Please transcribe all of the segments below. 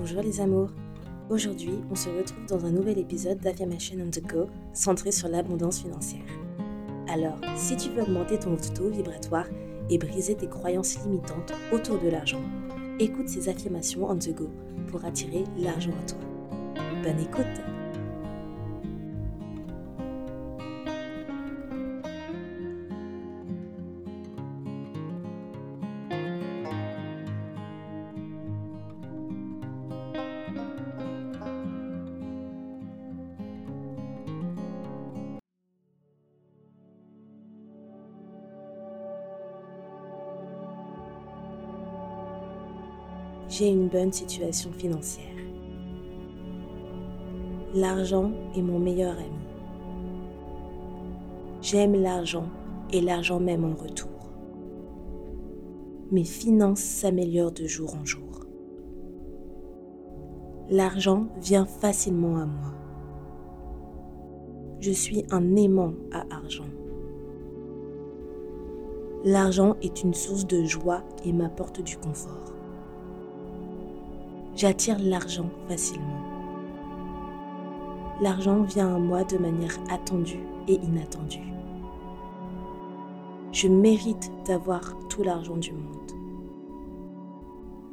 Bonjour les amours. Aujourd'hui, on se retrouve dans un nouvel épisode d'Affirmation on the Go centré sur l'abondance financière. Alors, si tu veux augmenter ton taux vibratoire et briser tes croyances limitantes autour de l'argent, écoute ces affirmations on the go pour attirer l'argent à toi. Bonne écoute J'ai une bonne situation financière. L'argent est mon meilleur ami. J'aime l'argent et l'argent m'aime en retour. Mes finances s'améliorent de jour en jour. L'argent vient facilement à moi. Je suis un aimant à argent. L'argent est une source de joie et m'apporte du confort j'attire l'argent facilement. L'argent vient à moi de manière attendue et inattendue. Je mérite d'avoir tout l'argent du monde.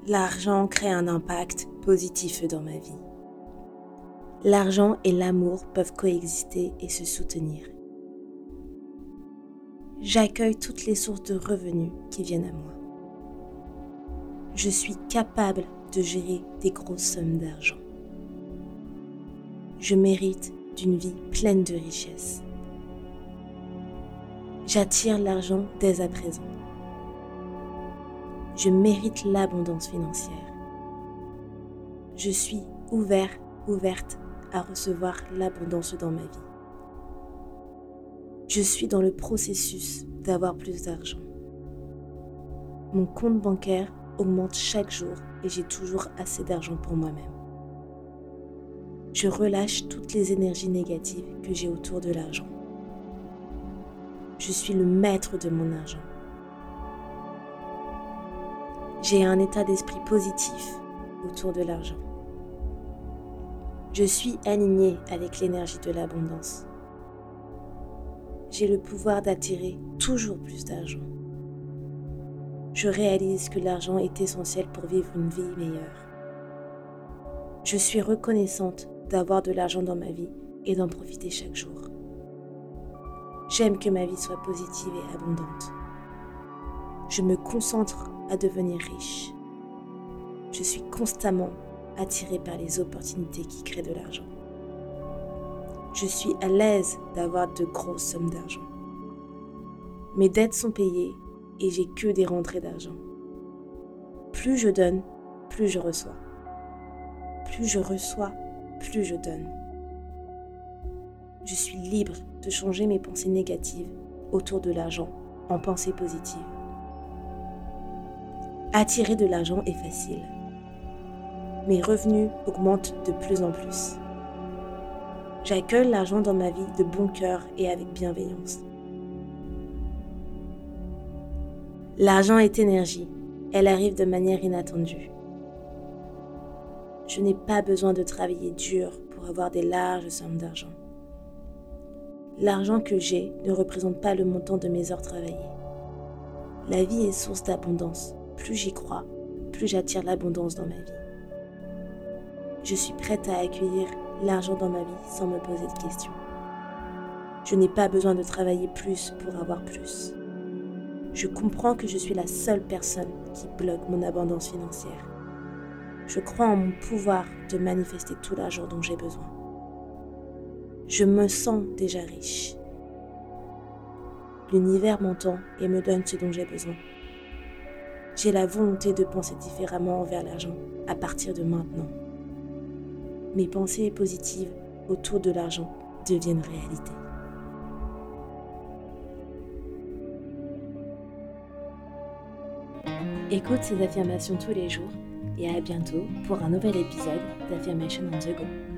L'argent crée un impact positif dans ma vie. L'argent et l'amour peuvent coexister et se soutenir. J'accueille toutes les sources de revenus qui viennent à moi. Je suis capable de gérer des grosses sommes d'argent. Je mérite d'une vie pleine de richesses. J'attire l'argent dès à présent. Je mérite l'abondance financière. Je suis ouvert, ouverte à recevoir l'abondance dans ma vie. Je suis dans le processus d'avoir plus d'argent. Mon compte bancaire augmente chaque jour j'ai toujours assez d'argent pour moi-même. Je relâche toutes les énergies négatives que j'ai autour de l'argent. Je suis le maître de mon argent. J'ai un état d'esprit positif autour de l'argent. Je suis aligné avec l'énergie de l'abondance. J'ai le pouvoir d'attirer toujours plus d'argent je réalise que l'argent est essentiel pour vivre une vie meilleure. Je suis reconnaissante d'avoir de l'argent dans ma vie et d'en profiter chaque jour. J'aime que ma vie soit positive et abondante. Je me concentre à devenir riche. Je suis constamment attirée par les opportunités qui créent de l'argent. Je suis à l'aise d'avoir de grosses sommes d'argent. Mes dettes sont payées et j'ai que des rentrées d'argent. Plus je donne, plus je reçois. Plus je reçois, plus je donne. Je suis libre de changer mes pensées négatives autour de l'argent en pensées positives. Attirer de l'argent est facile. Mes revenus augmentent de plus en plus. J'accueille l'argent dans ma vie de bon cœur et avec bienveillance. L'argent est énergie. Elle arrive de manière inattendue. Je n'ai pas besoin de travailler dur pour avoir des larges sommes d'argent. L'argent que j'ai ne représente pas le montant de mes heures travaillées. La vie est source d'abondance. Plus j'y crois, plus j'attire l'abondance dans ma vie. Je suis prête à accueillir l'argent dans ma vie sans me poser de questions. Je n'ai pas besoin de travailler plus pour avoir plus je comprends que je suis la seule personne qui bloque mon abondance financière. Je crois en mon pouvoir de manifester tout l'argent dont j'ai besoin. Je me sens déjà riche. L'univers m'entend et me donne ce dont j'ai besoin. J'ai la volonté de penser différemment envers l'argent à partir de maintenant. Mes pensées positives autour de l'argent deviennent réalité. Écoute ces affirmations tous les jours et à bientôt pour un nouvel épisode d'Affirmation on the Go.